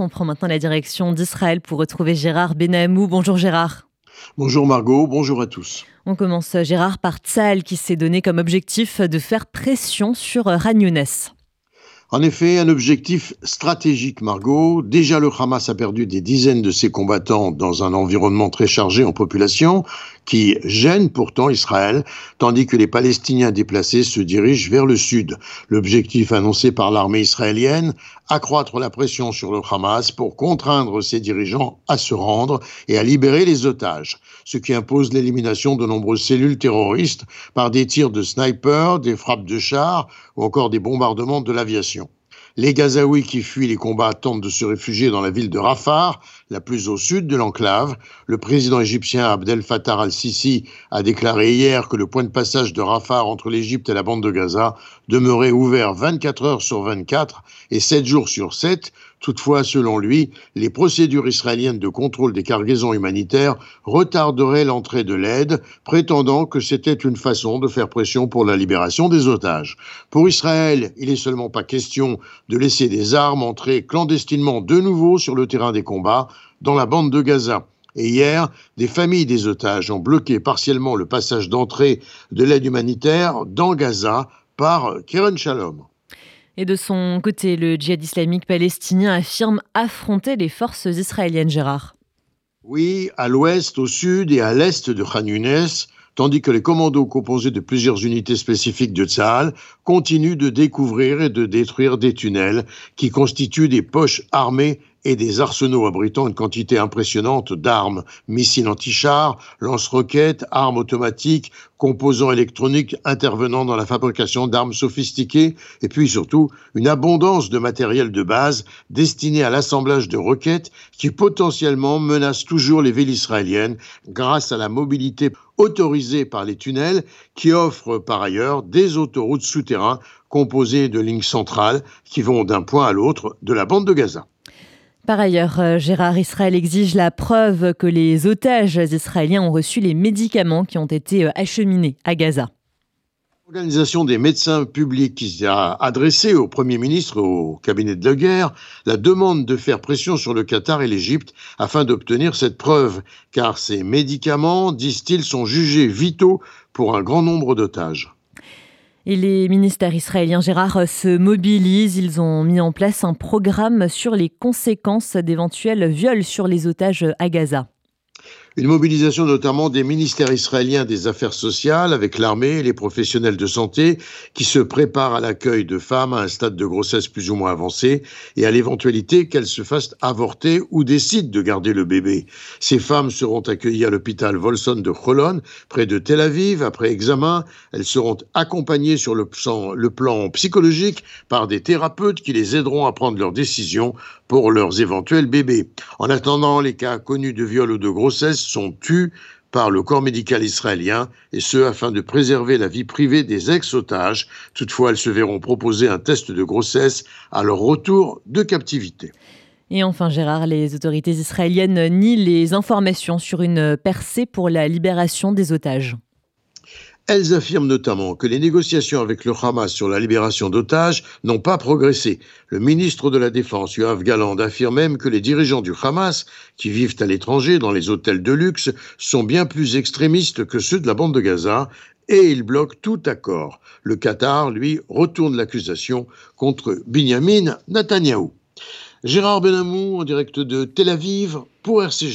On prend maintenant la direction d'Israël pour retrouver Gérard Benamou. Bonjour Gérard. Bonjour Margot, bonjour à tous. On commence Gérard par Tzal qui s'est donné comme objectif de faire pression sur Ragnounès. En effet, un objectif stratégique, Margot. Déjà, le Hamas a perdu des dizaines de ses combattants dans un environnement très chargé en population qui gêne pourtant Israël, tandis que les Palestiniens déplacés se dirigent vers le sud. L'objectif annoncé par l'armée israélienne, accroître la pression sur le Hamas pour contraindre ses dirigeants à se rendre et à libérer les otages, ce qui impose l'élimination de nombreuses cellules terroristes par des tirs de snipers, des frappes de chars ou encore des bombardements de l'aviation. Les Gazaouis qui fuient les combats tentent de se réfugier dans la ville de Rafah, la plus au sud de l'enclave. Le président égyptien Abdel Fattah al-Sisi a déclaré hier que le point de passage de Rafah entre l'Égypte et la bande de Gaza demeurait ouvert 24 heures sur 24 et 7 jours sur 7. Toutefois, selon lui, les procédures israéliennes de contrôle des cargaisons humanitaires retarderaient l'entrée de l'aide, prétendant que c'était une façon de faire pression pour la libération des otages. Pour Israël, il n'est seulement pas question de laisser des armes entrer clandestinement de nouveau sur le terrain des combats dans la bande de Gaza. Et hier, des familles des otages ont bloqué partiellement le passage d'entrée de l'aide humanitaire dans Gaza par Keren Shalom. Et de son côté, le djihad islamique palestinien affirme affronter les forces israéliennes, Gérard. Oui, à l'ouest, au sud et à l'est de Khan Younes, tandis que les commandos composés de plusieurs unités spécifiques de Tzahal continuent de découvrir et de détruire des tunnels qui constituent des poches armées et des arsenaux abritant une quantité impressionnante d'armes, missiles anti-chars, lance-roquettes, armes automatiques, composants électroniques intervenant dans la fabrication d'armes sophistiquées, et puis surtout une abondance de matériel de base destiné à l'assemblage de roquettes qui potentiellement menacent toujours les villes israéliennes grâce à la mobilité autorisée par les tunnels qui offrent par ailleurs des autoroutes souterraines composées de lignes centrales qui vont d'un point à l'autre de la bande de Gaza. Par ailleurs, euh, Gérard Israël exige la preuve que les otages israéliens ont reçu les médicaments qui ont été euh, acheminés à Gaza. L'Organisation des médecins publics qui a adressé au Premier ministre, au cabinet de la guerre, la demande de faire pression sur le Qatar et l'Égypte afin d'obtenir cette preuve, car ces médicaments, disent-ils, sont jugés vitaux pour un grand nombre d'otages. Et les ministères israéliens, Gérard, se mobilisent. Ils ont mis en place un programme sur les conséquences d'éventuels viols sur les otages à Gaza. Une mobilisation notamment des ministères israéliens des Affaires sociales avec l'armée et les professionnels de santé qui se préparent à l'accueil de femmes à un stade de grossesse plus ou moins avancé et à l'éventualité qu'elles se fassent avorter ou décident de garder le bébé. Ces femmes seront accueillies à l'hôpital Volson de Cholon, près de Tel Aviv. Après examen, elles seront accompagnées sur le plan, psychologique par des thérapeutes qui les aideront à prendre leurs décisions pour leurs éventuels bébés. En attendant, les cas connus de viol ou de grossesse sont tus par le corps médical israélien, et ce afin de préserver la vie privée des ex-otages. Toutefois, elles se verront proposer un test de grossesse à leur retour de captivité. Et enfin, Gérard, les autorités israéliennes nient les informations sur une percée pour la libération des otages. Elles affirment notamment que les négociations avec le Hamas sur la libération d'otages n'ont pas progressé. Le ministre de la Défense, Yoav Galand, affirme même que les dirigeants du Hamas, qui vivent à l'étranger dans les hôtels de luxe, sont bien plus extrémistes que ceux de la bande de Gaza et il bloque tout accord. Le Qatar, lui, retourne l'accusation contre Binyamin Netanyahou. Gérard Benamou en direct de Tel Aviv pour RCG.